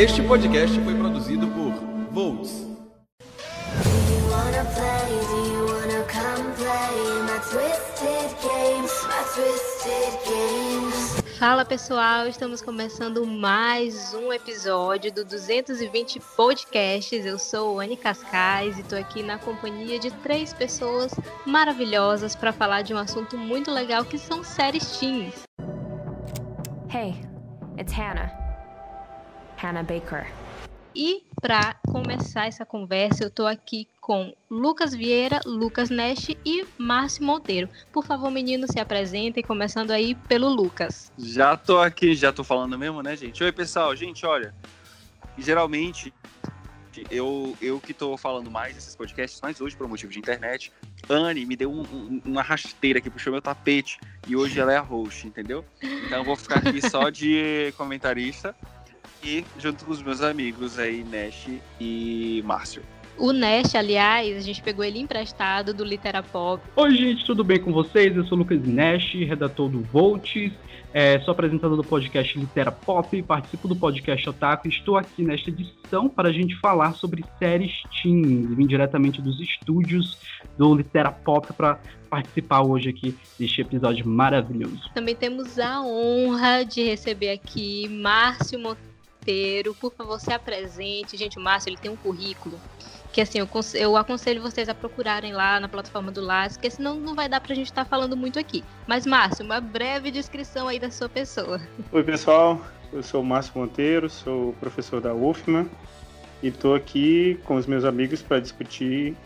Este podcast foi produzido por Volts. Fala pessoal, estamos começando mais um episódio do 220 Podcasts. Eu sou Anne Cascais e estou aqui na companhia de três pessoas maravilhosas para falar de um assunto muito legal que são séries teens. Hey, it's Hannah. Hannah Baker. E para começar essa conversa, eu estou aqui com Lucas Vieira, Lucas Neste e Márcio Monteiro. Por favor, meninos, se apresentem, começando aí pelo Lucas. Já tô aqui, já tô falando mesmo, né, gente? Oi, pessoal. Gente, olha, geralmente eu, eu que tô falando mais desses podcasts, mas hoje, por motivo de internet, Anne me deu um, um, uma rasteira que puxou meu tapete e hoje ela é a host, entendeu? Então eu vou ficar aqui só de comentarista e junto com os meus amigos aí, Nash e Márcio. O Nash, aliás, a gente pegou ele emprestado do Literapop. Oi, gente, tudo bem com vocês? Eu sou o Lucas Nash, redator do Volts, é, sou apresentador do podcast Literapop, participo do podcast Otaku e estou aqui nesta edição para a gente falar sobre séries teens. Vim diretamente dos estúdios do Literapop para participar hoje aqui deste episódio maravilhoso. Também temos a honra de receber aqui Márcio Monteiro inteiro. Por favor, se apresente. Gente, o Márcio ele tem um currículo que assim, eu, aconselho vocês a procurarem lá na plataforma do LAS, porque senão não vai dar pra gente estar tá falando muito aqui. Mas, Márcio, uma breve descrição aí da sua pessoa. Oi, pessoal. Eu sou o Márcio Monteiro, sou professor da UFMA e estou aqui com os meus amigos para discutir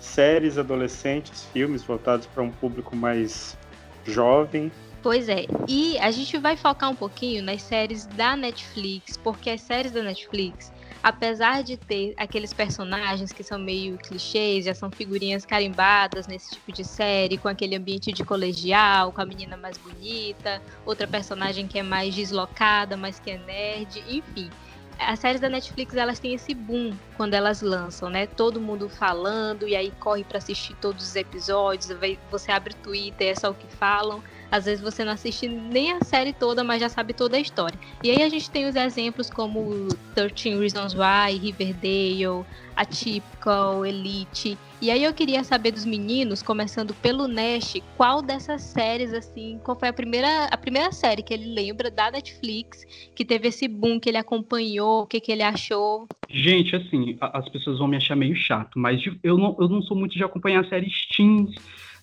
séries adolescentes, filmes voltados para um público mais jovem Pois é, e a gente vai focar um pouquinho nas séries da Netflix, porque as séries da Netflix, apesar de ter aqueles personagens que são meio clichês, já são figurinhas carimbadas nesse tipo de série, com aquele ambiente de colegial, com a menina mais bonita, outra personagem que é mais deslocada, mas que é nerd, enfim as séries da Netflix elas têm esse boom quando elas lançam, né? Todo mundo falando e aí corre para assistir todos os episódios. Você abre o Twitter, é só o que falam. Às vezes você não assiste nem a série toda, mas já sabe toda a história. E aí a gente tem os exemplos como 13 Reasons Why, Riverdale, Atypical, Elite. E aí eu queria saber dos meninos, começando pelo Nash, qual dessas séries, assim, qual foi a primeira, a primeira série que ele lembra da Netflix, que teve esse boom, que ele acompanhou, o que, que ele achou? Gente, assim, as pessoas vão me achar meio chato, mas eu não, eu não sou muito de acompanhar séries teens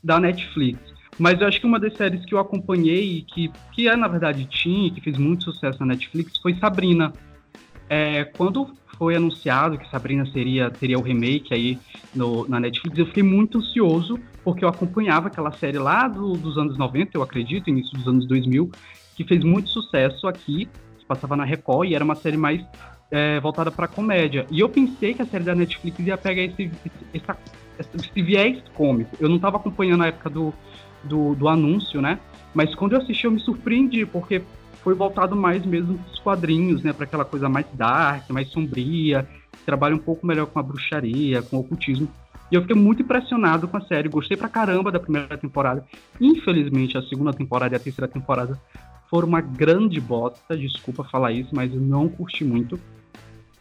da Netflix. Mas eu acho que uma das séries que eu acompanhei, que, que é na verdade teen, que fez muito sucesso na Netflix, foi Sabrina. É, quando foi anunciado que Sabrina seria teria o remake aí no, na Netflix, eu fiquei muito ansioso, porque eu acompanhava aquela série lá do, dos anos 90, eu acredito, início dos anos 2000, que fez muito sucesso aqui, que passava na Record, e era uma série mais é, voltada para comédia. E eu pensei que a série da Netflix ia pegar esse, esse, esse viés cômico. Eu não estava acompanhando a época do, do, do anúncio, né? Mas quando eu assisti eu me surpreendi, porque foi voltado mais mesmo para os quadrinhos, né? Para aquela coisa mais dark, mais sombria, trabalha um pouco melhor com a bruxaria, com o ocultismo. E eu fiquei muito impressionado com a série, gostei pra caramba da primeira temporada. Infelizmente, a segunda temporada e a terceira temporada foram uma grande bosta, desculpa falar isso, mas eu não curti muito.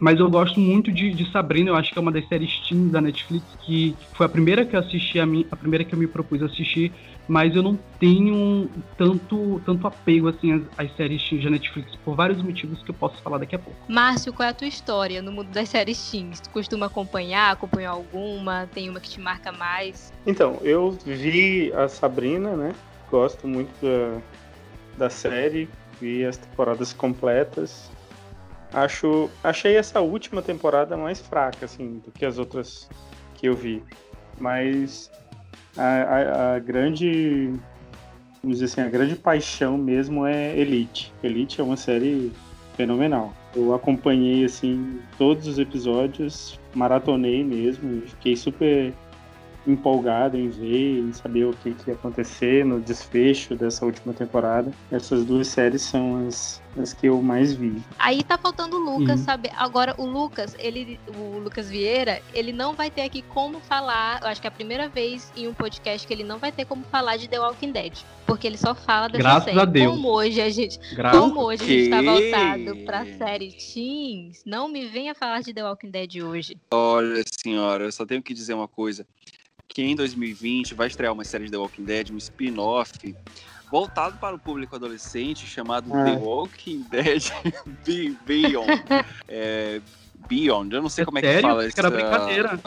Mas eu gosto muito de, de, Sabrina, eu acho que é uma das séries teens da Netflix, que foi a primeira que eu assisti, a, mim, a primeira que eu me propus assistir, mas eu não tenho tanto, tanto apego assim às, às séries teens da Netflix, por vários motivos que eu posso falar daqui a pouco. Márcio, qual é a tua história no mundo das séries teens? Tu costuma acompanhar, acompanhou alguma? Tem uma que te marca mais? Então, eu vi a Sabrina, né? Gosto muito da, da série, vi as temporadas completas Acho, achei essa última temporada mais fraca, assim, do que as outras que eu vi. Mas a, a, a grande, vamos dizer assim, a grande paixão mesmo é Elite. Elite é uma série fenomenal. Eu acompanhei, assim, todos os episódios, maratonei mesmo, fiquei super empolgado em ver, em saber o que, que ia acontecer no desfecho dessa última temporada. Essas duas séries são as, as que eu mais vi. Aí tá faltando o Lucas, Uhum. sabe? Agora, o Lucas, ele, o Lucas Vieira, ele não vai ter aqui como falar. Eu acho que é a primeira vez em um podcast que ele não vai ter como falar de The Walking Dead. Porque ele só fala dessa Graças série. a Deus. Como hoje a gente. Graças Como hoje a gente tá voltado pra série Teens, não me venha falar de The Walking Dead hoje. Olha, senhora, eu só tenho que dizer uma coisa. Que em 2020 vai estrear uma série de The Walking Dead, um spin-off, voltado para o público adolescente, chamado Ah. The Walking Dead Be- Beyond. É, Beyond, eu não sei É como é que sério? fala que era brincadeira.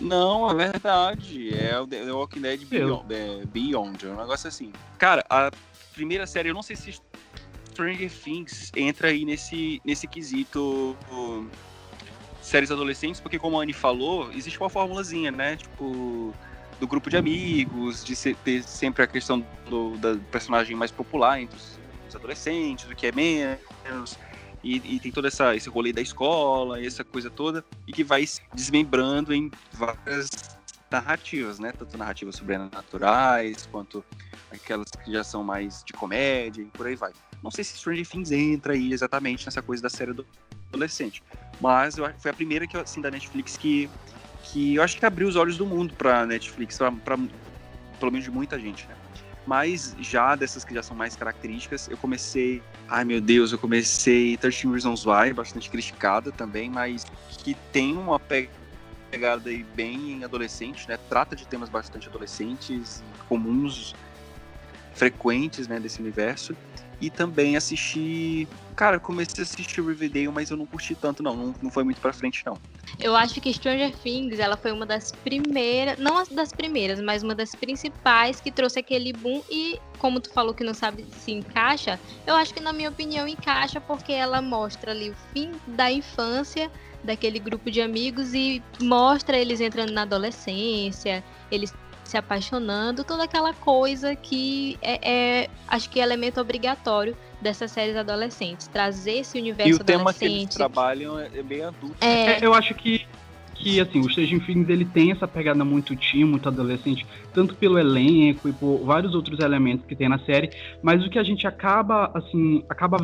Não, é verdade. É o The The Walking Dead Beyond, é, Beyond, é um negócio assim. Cara, a primeira série, eu não sei se Stranger Things entra aí nesse, nesse quesito uh, séries adolescentes, porque como a Anne falou, existe uma formulazinha, né? Tipo, do grupo de amigos, de se- ter sempre a questão do da personagem mais popular entre os, os adolescentes, o que é menos. E, e tem todo essa, esse rolê da escola, essa coisa toda, e que vai se desmembrando em várias narrativas, né? Tanto narrativas sobrenaturais, quanto aquelas que já são mais de comédia, e por aí vai. Não sei se Stranger Things entra aí exatamente nessa coisa da série do adolescente, mas eu, foi a primeira que assim, da Netflix que, que eu acho que abriu os olhos do mundo pra Netflix, pra- pelo menos de muita gente, né? Mas já dessas que já são mais características, eu comecei. Ai meu Deus, eu comecei 13 Reasons Why, bastante criticada também, mas que tem uma pe- pegada aí bem adolescente, né? Trata de temas bastante adolescentes, comuns, frequentes, né, desse universo. E também assisti. Cara, comecei a assistir Riverdale, mas eu não curti tanto, não. Não, não foi muito pra frente, não. Eu acho que Stranger Things, ela foi uma das primeiras, não as das primeiras, mas uma das principais que trouxe aquele boom e, como tu falou que não sabe se encaixa, eu acho que na minha opinião encaixa porque ela mostra ali o fim da infância daquele grupo de amigos e mostra eles entrando na adolescência, eles se apaixonando, toda aquela coisa que é, é, acho que é elemento obrigatório dessas séries adolescentes, trazer esse universo E o tema que eles trabalham é é bem adulto. É, É, eu acho que, que assim, o Stranger Things ele tem essa pegada muito teen, muito adolescente, tanto pelo elenco e por vários outros elementos que tem na série, mas o que a gente acaba, assim, acaba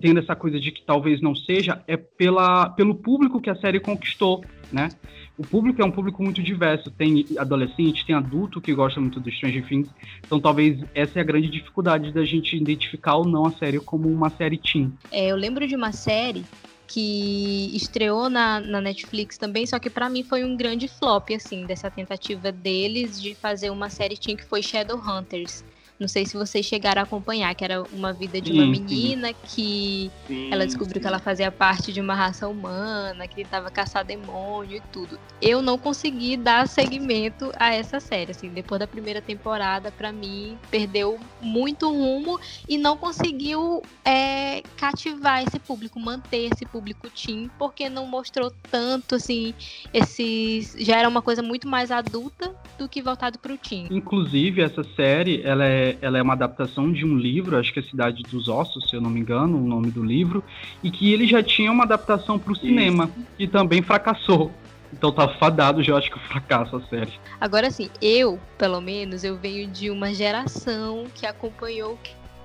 tendo essa coisa de que talvez não seja é pela, pelo público que a série conquistou, né? O público é um público muito diverso, tem adolescente, tem adulto que gosta muito do Stranger Things, então talvez essa é a grande dificuldade da gente identificar ou não a série como uma série teen. É, eu lembro de uma série que estreou na, na Netflix também, só que pra mim foi um grande flop, assim, dessa tentativa deles de fazer uma série teen que foi Shadowhunters. Não sei se vocês chegaram a acompanhar, que era uma vida de uma Sim, sim. menina que ela descobriu que ela fazia parte de uma raça humana, que tentava caçar demônio e tudo. Eu não consegui dar seguimento a essa série, assim, depois da primeira temporada, pra mim, perdeu muito rumo e não conseguiu é, cativar esse público, manter esse público teen, porque não mostrou tanto, assim, esses... Já era uma coisa muito mais adulta do que voltado pro teen. Inclusive, essa série, ela é, ela é uma adaptação de um livro, acho que é Cidade dos Ossos, se eu não me engano, o nome do livro, e que ele já tinha uma adaptação para o cinema, que também fracassou. Então tá fadado já, acho que fracasso a série. Agora sim, eu, pelo menos, eu venho de uma geração que acompanhou o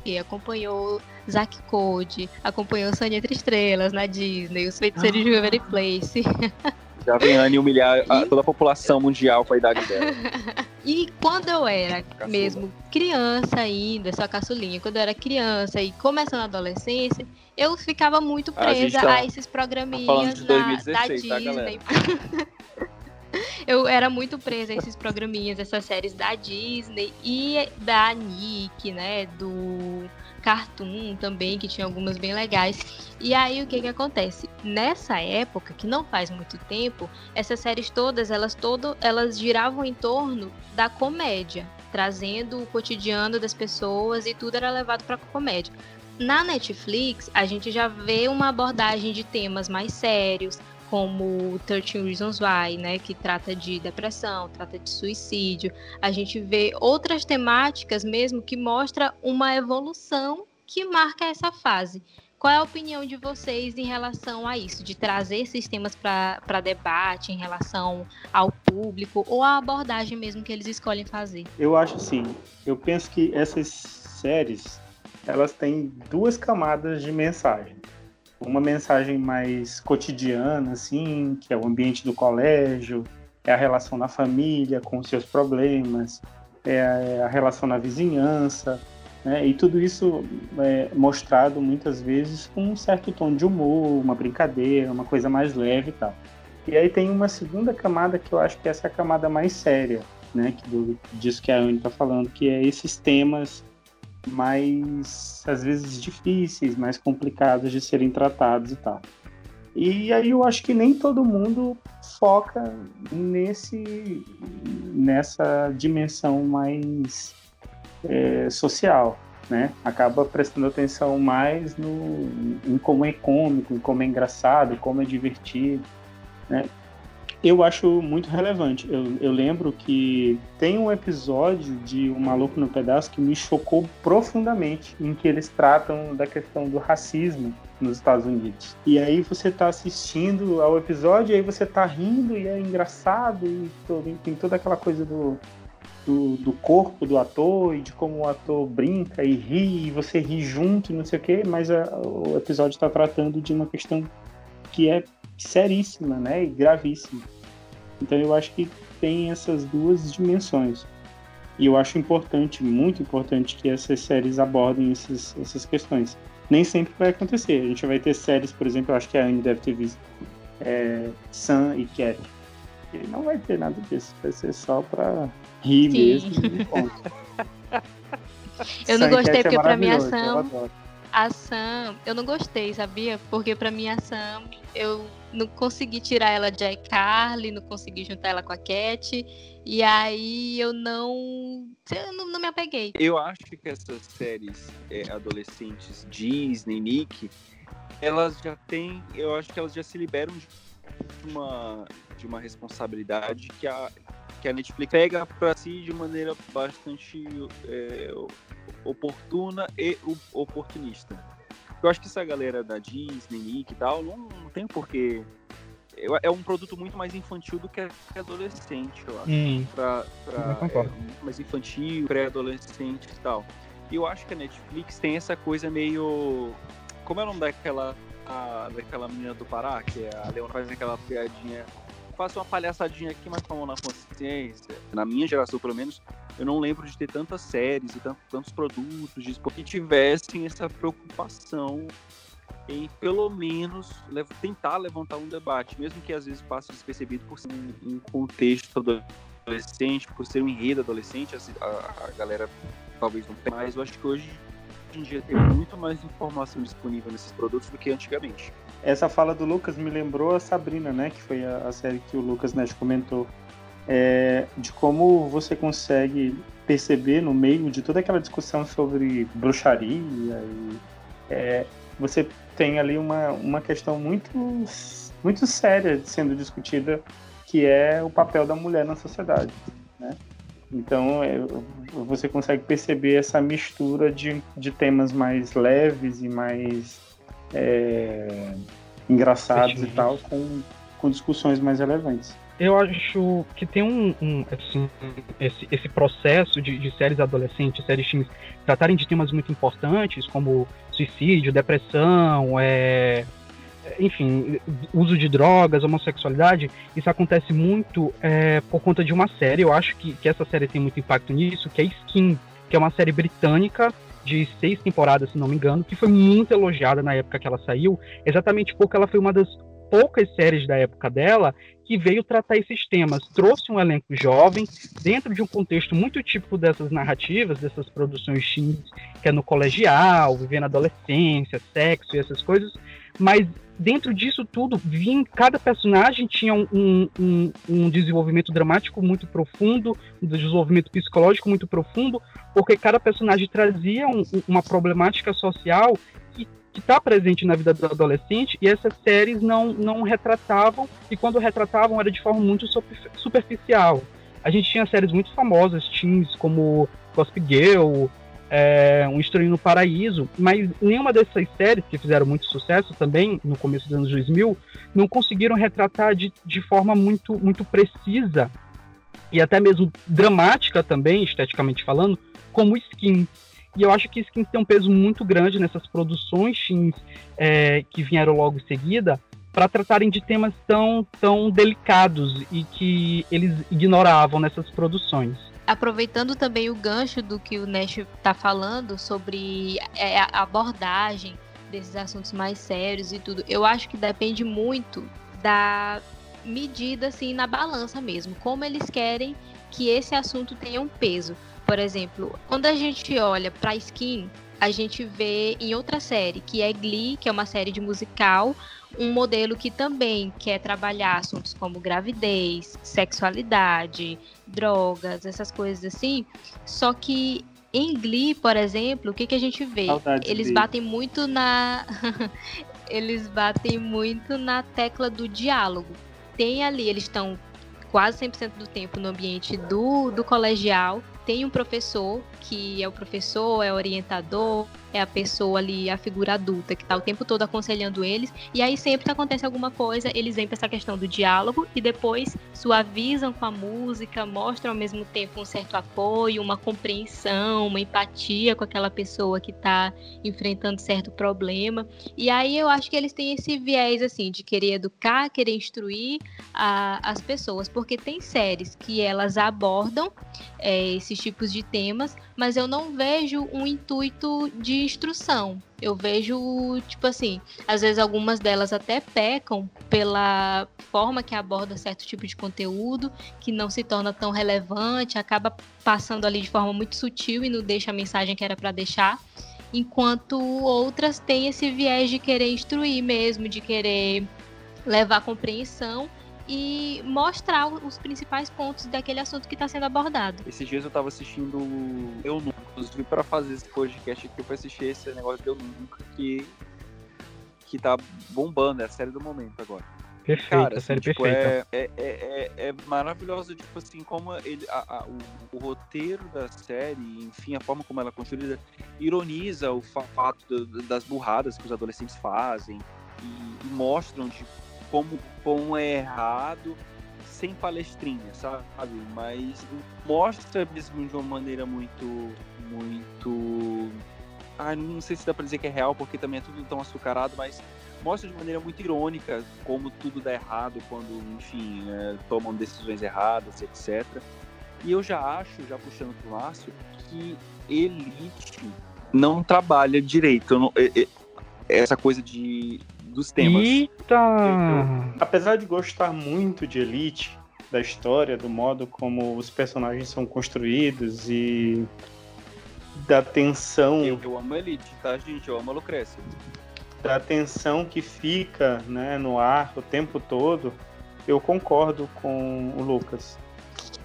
quê? Acompanhou Zack Code, acompanhou Sonho Entre Estrelas na Disney, Os Feiticeiros de Waverly Place. Já vem a Anne humilhar a- toda a população mundial com a idade dela. E quando eu era Caçula. mesmo criança ainda, só caçulinha, quando eu era criança e começando a adolescência, eu ficava muito A presa tá- a esses programinhas falando de na- 2016, da tá? Disney. eu era muito presa a esses programinhas, essas séries da Disney e da Nick, né, do Cartoon também, que tinha algumas bem legais. E aí o que que acontece? Nessa época, que não faz muito tempo, essas séries todas, elas todo, elas giravam em torno da comédia, trazendo o cotidiano das pessoas e tudo era levado para comédia. Na Netflix, a gente já vê uma abordagem de temas mais sérios, como 13 Reasons Why, né, que trata de depressão, trata de suicídio. A gente vê outras temáticas mesmo que mostra uma evolução que marca essa fase. Qual é a opinião de vocês em relação a isso, de trazer esses temas para debate em relação ao público ou a abordagem mesmo que eles escolhem fazer? Eu acho assim, eu penso que essas séries, elas têm duas camadas de mensagem. Uma mensagem mais cotidiana, assim, que é o ambiente do colégio, é a relação na família com seus problemas, é a relação na vizinhança, né? E tudo isso é mostrado muitas vezes com um certo tom de humor, uma brincadeira, uma coisa mais leve e tal. E aí tem uma segunda camada que eu acho que essa é a camada mais séria, né? Que do, disso que a Anne está falando, que é esses temas mais, às vezes, difíceis, mais complicados de serem tratados e tal. E aí eu acho que nem todo mundo foca nesse, nessa dimensão mais é, social, né? Acaba prestando atenção mais no, em como é cômico, em como é engraçado, como é divertido, né? Eu acho muito relevante. Eu, eu lembro que tem um episódio de O Maluco no Pedaço que me chocou profundamente, em que eles tratam da questão do racismo nos Estados Unidos. E aí você está assistindo ao episódio, e aí você está rindo e é engraçado e tem toda aquela coisa do do, do, corpo do ator e de como o ator brinca e ri, e você ri junto e não sei o quê, mas a, o episódio está tratando de uma questão que é seríssima, né, e gravíssima. Então eu acho que tem essas duas dimensões. E eu acho importante, muito importante, que essas séries abordem esses, essas questões. Nem sempre vai acontecer. A gente vai ter séries, por exemplo, eu acho que a Anne deve ter visto é, Sam e Cat. E não vai ter nada disso. Vai ser só para rir Sim. mesmo eu não gostei porque é pra mim a Sam, a Sam, eu não gostei, sabia? Porque pra mim a Sam, eu não consegui tirar ela de iCarly, não consegui juntar ela com a Cat, e aí eu não, eu não, não me apeguei. Eu acho que essas séries é, adolescentes Disney, Nick, elas já têm, eu acho que elas já se liberam de uma de uma responsabilidade que a que a Netflix pega para si de maneira bastante é, oportuna e oportunista. Eu acho que essa galera da Disney, Nick e tal, não, não tem porquê. É um produto muito mais infantil do que adolescente, eu acho. Hum, pra, pra, é, muito mais infantil, pré-adolescente e tal. E eu acho que a Netflix tem essa coisa meio. Como é o nome daquela, a, daquela menina do Pará, que é a Leona faz aquela piadinha faço uma palhaçadinha aqui, mas com a mão na consciência. Na minha geração, pelo menos, eu não lembro de ter tantas séries e tantos produtos disso, porque tivessem essa preocupação em, pelo menos, tentar levantar um debate, mesmo que às vezes passe despercebido por ser um, um contexto adolescente, por ser um enredo adolescente, a, a galera talvez não tenha mais. Eu acho que hoje em dia tem muito mais informação disponível nesses produtos do que antigamente. Essa fala do Lucas me lembrou a Sabrina, né? Que foi a, a série que o Lucas Nash comentou. É, de como você consegue perceber no meio de toda aquela discussão sobre bruxaria e é, você tem ali uma, uma questão muito, muito séria sendo discutida que é o papel da mulher na sociedade, né? Então é, você consegue perceber essa mistura de, de temas mais leves e mais é, engraçados e tal, com, com discussões mais relevantes. Eu acho que tem um, um assim, esse, esse processo de, de séries adolescentes, séries teens, tratarem de temas muito importantes, como suicídio, depressão, é, enfim, uso de drogas, homossexualidade, isso acontece muito é, por conta de uma série. Eu acho que, que essa série tem muito impacto nisso, que é Skin, que é uma série britânica de seis temporadas, se não me engano, que foi muito elogiada na época que ela saiu, exatamente porque ela foi uma das poucas séries da época dela que veio tratar esses temas. Trouxe um elenco jovem, dentro de um contexto muito típico dessas narrativas, dessas produções teens, que é no colegial, vivendo adolescência, sexo e essas coisas, mas dentro disso tudo, vinha, cada personagem tinha um, um, um, desenvolvimento dramático muito profundo, um desenvolvimento psicológico muito profundo, porque cada personagem trazia um, uma problemática social que está presente na vida do adolescente e essas séries não, não retratavam, e quando retratavam era de forma muito superficial. A gente tinha séries muito famosas, teens como Gossip Girl, é, Um Estranho no Paraíso, mas nenhuma dessas séries que fizeram muito sucesso também no começo dos anos 2000 não conseguiram retratar de, de forma muito, muito precisa e até mesmo dramática também, esteticamente falando, como Skin. E eu acho que Skins tem um peso muito grande nessas produções teens é, que vieram logo em seguida, para tratarem de temas tão, tão delicados e que eles ignoravam nessas produções. Aproveitando também o gancho do que o Nash está falando sobre é, a abordagem desses assuntos mais sérios e tudo, eu acho que depende muito da medida assim na balança mesmo, como eles querem que esse assunto tenha um peso. Por exemplo, quando a gente olha para Skin, a gente vê em outra série, que é Glee, que é uma série de musical, um modelo que também quer trabalhar assuntos como gravidez, sexualidade, drogas, essas coisas assim. Só que em Glee, por exemplo, o que, que a gente vê? Saudades Eles batem muito na. Eles batem muito na tecla do diálogo. Tem ali, eles estão quase 100% do tempo no ambiente do, do colegial. Tem um professor, que é o professor, é o orientador, é a pessoa ali, a figura adulta, que está o tempo todo aconselhando eles. E aí, sempre que acontece alguma coisa, eles vêm para essa questão do diálogo e depois suavizam com a música, mostram ao mesmo tempo um certo apoio, uma compreensão, uma empatia com aquela pessoa que está enfrentando certo problema. E aí eu acho que eles têm esse viés assim de querer educar, querer instruir a- as pessoas, porque tem séries que elas abordam é, esses tipos de temas, mas eu não vejo um intuito de instrução. Eu vejo, tipo assim, às vezes algumas delas até pecam pela forma que aborda certo tipo de conteúdo, que não se torna tão relevante, acaba passando ali de forma muito sutil e não deixa a mensagem que era para deixar. Enquanto outras têm esse viés de querer instruir mesmo, de querer levar compreensão e mostrar os principais pontos daquele assunto que está sendo abordado. Esses dias eu tava assistindo Eu Nunca. Inclusive, pra fazer esse podcast aqui, eu fui assistir esse negócio de Eu Nunca, que, que tá bombando, é a série do momento agora. Perfeita, Cara, a série assim, tipo, perfeita. é, é, é, é, é maravilhoso, tipo assim, como ele, a- a- o, o roteiro da série, enfim, a forma como ela é construída, ironiza o fa- fato do- das burradas que os adolescentes fazem e, e mostram de como, como é errado sem palestrinha, sabe? Mas mostra mesmo de uma maneira muito, muito... Ai, não sei se dá pra dizer que é real, porque também é tudo tão açucarado, mas mostra de maneira muito irônica como tudo dá errado quando, enfim, é, tomam decisões erradas, etc. E eu já acho, já puxando pro Márcio, que Elite não trabalha direito. não- é- é- essa coisa de dos temas. Eita! Apesar de gostar muito de Elite, da história, do modo como os personagens são construídos e da tensão, Eu, eu amo Elite, tá, gente? Eu amo a Lucrécia. da tensão que fica né, no ar o tempo todo, eu concordo com o Lucas.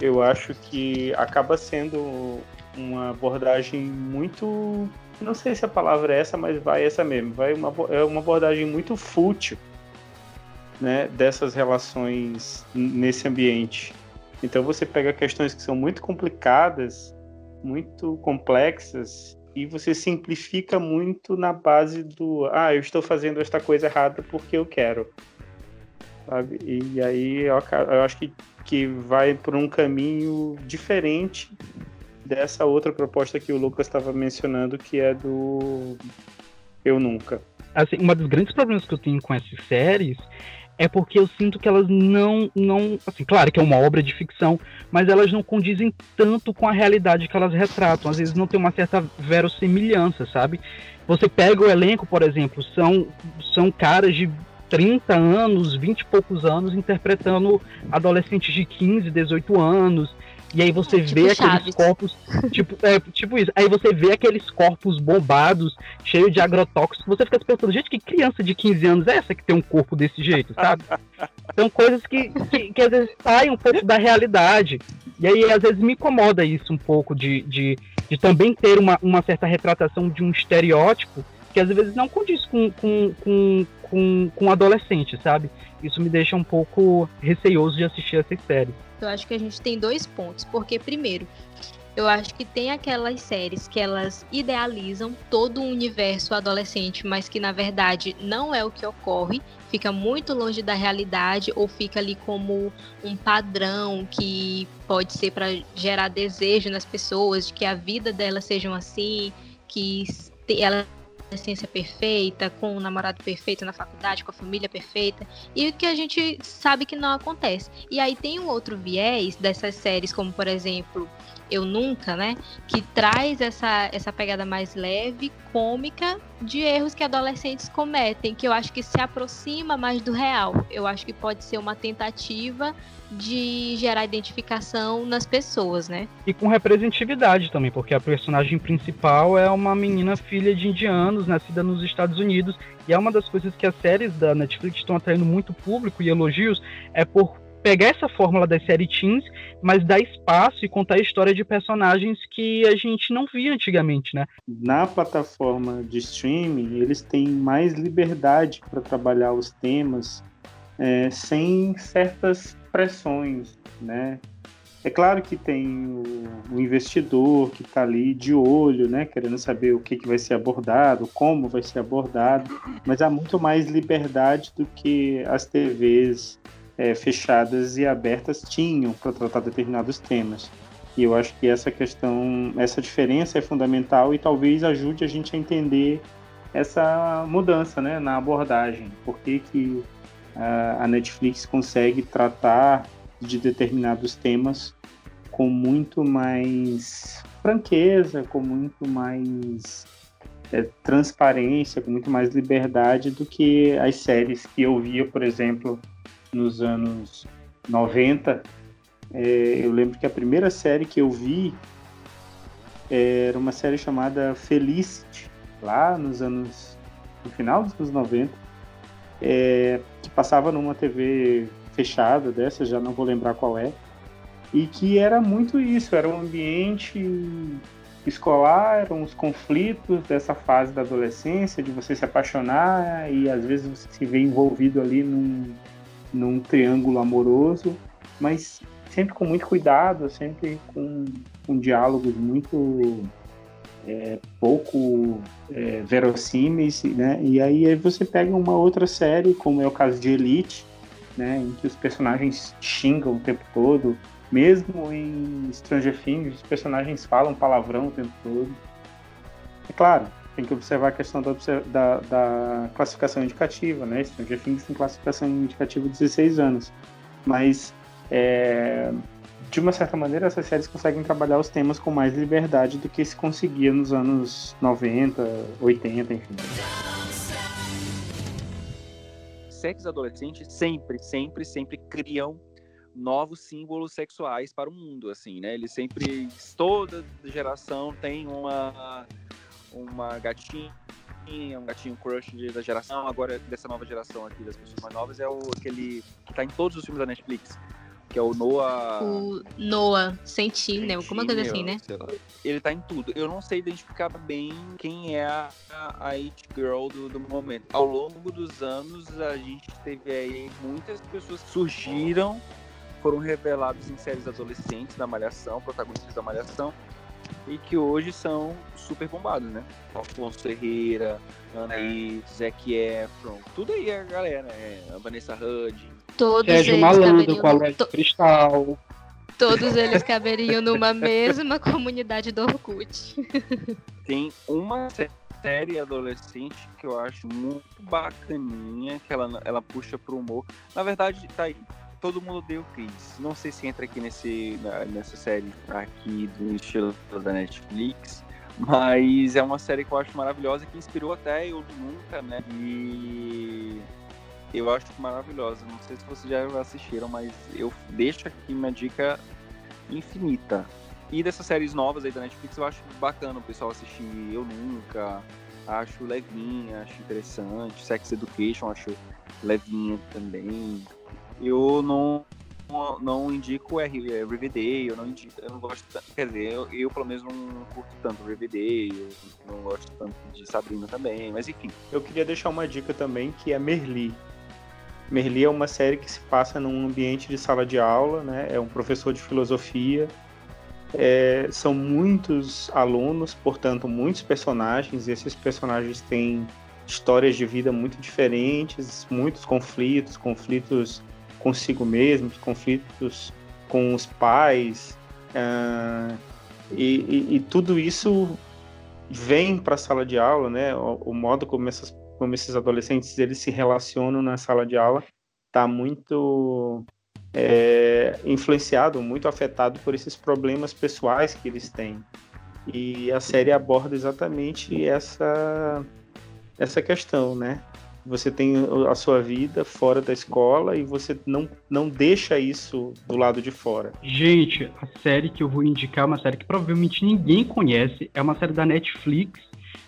Eu acho que acaba sendo uma abordagem muito. Não sei se a palavra é essa, mas vai essa mesmo. Vai uma, é uma abordagem muito fútil né, dessas relações nesse ambiente. Então você pega questões que são muito complicadas, muito complexas, e você simplifica muito na base do ah, eu estou fazendo esta coisa errada porque eu quero. Sabe? E aí eu, eu acho que, que vai por um caminho diferente dessa outra proposta que o Lucas estava mencionando, que é do Eu Nunca. assim, uma dos grandes problemas que eu tenho com essas séries é porque eu sinto que elas não, não, assim, claro que é uma obra de ficção, mas elas não condizem tanto com a realidade que elas retratam. Às vezes não tem uma certa verossimilhança, sabe? Você pega o elenco, por exemplo, são, são caras de 30 anos, 20 e poucos anos interpretando adolescentes de 15, 18 anos. E aí você Tipo vê Chaves. aqueles corpos, tipo, é, tipo isso. Aí você vê aqueles corpos bombados, cheio de agrotóxicos, você fica se perguntando, gente, que criança de 15 anos é essa que tem um corpo desse jeito, sabe? São coisas que, que, que às vezes saem um pouco da realidade. E aí, às vezes, me incomoda isso um pouco de, de, de também ter uma, uma certa retratação de um estereótipo que às vezes não condiz com, com, com, com, com adolescente, sabe? Isso me deixa um pouco receioso de assistir essas séries. Eu acho que a gente tem dois pontos, porque primeiro, Eu acho que tem aquelas séries que elas idealizam todo o universo adolescente, mas que na verdade não é o que ocorre, fica muito longe da realidade ou fica ali como um padrão que pode ser para gerar desejo nas pessoas de que a vida delas sejam assim, que ela adolescência perfeita, com o namorado perfeito na faculdade, com a família perfeita, e o que a gente sabe que não acontece. E aí tem um outro viés dessas séries, como por exemplo eu Nunca, né? Que traz essa, essa pegada mais leve, cômica, de erros que adolescentes cometem, que eu acho que se aproxima mais do real. Eu acho que pode ser uma tentativa de gerar identificação nas pessoas, né? E com representatividade também, porque a personagem principal é uma menina filha de indianos, nascida nos Estados Unidos, e é uma das coisas que as séries da Netflix estão atraindo muito público e elogios, é por pegar essa fórmula das séries teens, mas dar espaço e contar a história de personagens que a gente não via antigamente, né? Na plataforma de streaming, eles têm mais liberdade para trabalhar os temas é, sem certas pressões, né? É claro que tem o, o investidor que está ali de olho, né, querendo saber o que, que vai ser abordado, como vai ser abordado, mas há muito mais liberdade do que as TVs é, fechadas e abertas tinham para tratar determinados temas. E eu acho que essa questão, essa diferença é fundamental e talvez ajude a gente a entender essa mudança né, na abordagem. Por que, que a Netflix consegue tratar de determinados temas com muito mais franqueza, com muito mais é, transparência, com muito mais liberdade do que as séries que eu via, por exemplo, nos anos 90. É, eu lembro que a primeira série que eu vi era uma série chamada Felicity, lá nos anos. no final dos anos 90, é, que passava numa TV fechada dessa, já não vou lembrar qual é, e que era muito isso, era um ambiente escolar, eram os conflitos dessa fase da adolescência, de você se apaixonar e às vezes você se vê envolvido ali num, num triângulo amoroso, mas sempre com muito cuidado, sempre com, com diálogos muito é, pouco é, verossímeis, né? E aí, você pega uma outra série, como é o caso de Elite, né? Em que os personagens xingam o tempo todo, mesmo em Stranger Things, os personagens falam palavrão o tempo todo. É claro, tem que observar a questão da, da, da classificação indicativa, né? Stranger Things tem classificação indicativa de 16 anos. Mas, é, de uma certa maneira, essas séries conseguem trabalhar os temas com mais liberdade do que se conseguia nos anos 90, 80, enfim. Sexos adolescentes sempre, sempre, sempre criam novos símbolos sexuais para o mundo, assim, né? Eles sempre, toda geração tem uma uma gatinha, um gatinho crush da geração, agora dessa nova geração aqui, das pessoas mais novas, é o aquele que tá em todos os filmes da Netflix, que é o Noah... O Noah Sentinel, alguma coisa assim, né? Ele tá em tudo. Eu não sei identificar bem quem é a, a It Girl do, do momento. Ao longo dos anos, a gente teve aí muitas pessoas que surgiram, foram revelados em séries adolescentes da Malhação, protagonistas da Malhação, e que hoje são super bombados, né? Afonso Ferreira, Anaí, Zac Efron, tudo aí a galera, é, a Vanessa Hudgens. Todos Sérgio eles Malandro, caberiam- Colégio to- Cristal. Todos eles caberiam numa mesma comunidade do Orkut. Tem uma série adolescente que eu acho muito bacaninha, que ela, ela puxa pro humor. Na verdade, tá aí. Todo mundo deu Chris. Não sei se entra aqui nesse, nessa série aqui do estilo da Netflix. Mas é uma série que eu acho maravilhosa que inspirou até eu nunca, né? E eu acho maravilhosa. Não sei se vocês já assistiram, mas eu deixo aqui uma dica infinita. E dessas séries novas aí da Netflix eu acho bacana o pessoal assistir Eu Nunca, acho levinha, acho interessante. Sex Education acho levinha também. Eu não não, indico é, Riverdale, eu não indico, eu não gosto tanto, quer dizer, eu, eu pelo menos não curto tanto Riverdale, não gosto tanto de Sabrina também, mas enfim. Eu queria deixar uma dica também, que é Merli. Merli é uma série que se passa num ambiente de sala de aula, né? É um professor de filosofia É, são muitos alunos, portanto, muitos personagens, e esses personagens têm histórias de vida muito diferentes, muitos conflitos, conflitos consigo mesmos, conflitos com os pais, uh, e, e, e, tudo isso vem para a sala de aula, né? O, o modo como, como esses adolescentes eles se relacionam na sala de aula está muito é, influenciado, muito afetado por esses problemas pessoais que eles têm. E a série aborda exatamente essa essa questão, né? Você tem a sua vida fora da escola e você não, não deixa isso do lado de fora. Gente, a série que eu vou indicar é uma série que provavelmente ninguém conhece. É uma série da Netflix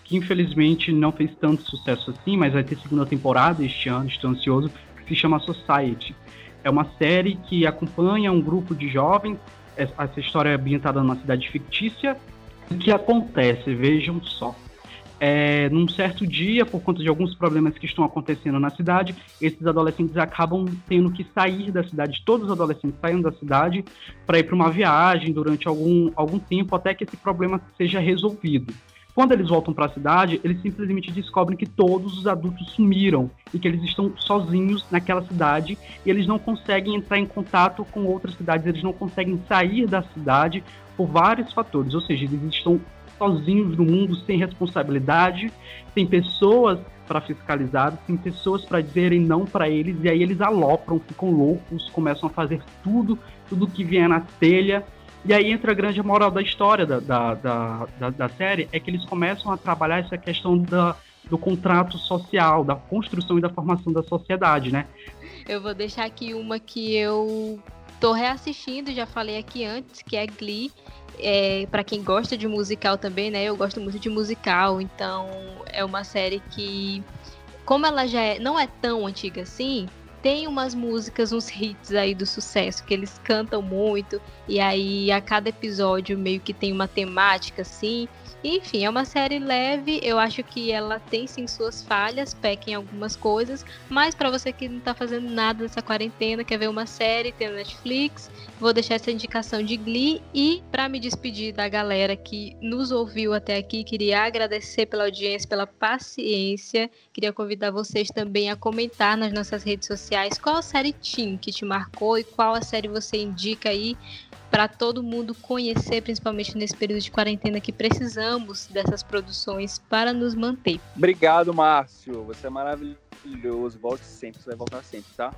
que infelizmente não fez tanto sucesso assim, mas vai ter segunda temporada este ano, estou ansioso, que se chama Society. É uma série que acompanha um grupo de jovens. Essa história é ambientada numa cidade fictícia. O que acontece? Vejam só. É, num certo dia, por conta de alguns problemas que estão acontecendo na cidade, esses adolescentes acabam tendo que sair da cidade, todos os adolescentes saem da cidade para ir para uma viagem durante algum, algum tempo até que esse problema seja resolvido. Quando eles voltam para a cidade, eles simplesmente descobrem que todos os adultos sumiram e que eles estão sozinhos naquela cidade e eles não conseguem entrar em contato com outras cidades, eles não conseguem sair da cidade por vários fatores, ou seja, eles estão sozinhos no mundo, sem responsabilidade, sem pessoas para fiscalizar, sem pessoas para dizerem não para eles, e aí eles alopram, ficam loucos, começam a fazer tudo, tudo que vier na telha. E aí entra a grande moral da história da, da, da, da, série, é que eles começam a trabalhar essa questão da, do contrato social, da construção e da formação da sociedade, né? Eu vou deixar aqui uma que eu tô reassistindo, já falei aqui antes, que é Glee é, para quem gosta de musical também, né? Eu gosto muito de musical, então é uma série que, como ela já é, não é tão antiga assim, tem umas músicas, uns hits aí do sucesso que eles cantam muito e aí a cada episódio meio que tem uma temática assim. Enfim, é uma série leve, eu acho que ela tem sim suas falhas, peca em algumas coisas, mas para você que não tá fazendo nada nessa quarentena, quer ver uma série, tem na Netflix, vou deixar essa indicação de Glee e para me despedir da galera que nos ouviu até aqui, queria agradecer pela audiência, pela paciência, queria convidar vocês também a comentar nas nossas redes sociais qual a série Team que te marcou e qual a série você indica aí para todo mundo conhecer, principalmente nesse período de quarentena que precisamos dessas produções para nos manter. Obrigado, Márcio. Você é maravilhoso. Volte sempre, você vai voltar sempre, tá?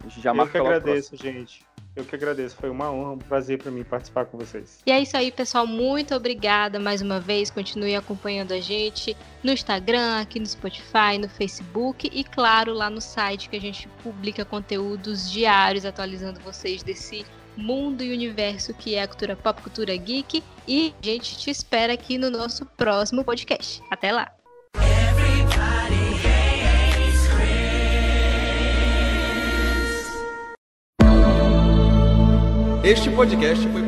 A gente já Eu que agradeço, gente. Eu que agradeço, foi uma honra, um prazer para mim participar com vocês. E é isso aí, pessoal. Muito obrigada mais uma vez. Continue acompanhando a gente no Instagram, aqui no Spotify, no Facebook e, claro, lá no site que a gente publica conteúdos diários atualizando vocês desse mundo e universo que é a cultura pop, cultura geek. E a gente te espera aqui no nosso próximo podcast. Até lá! Este podcast foi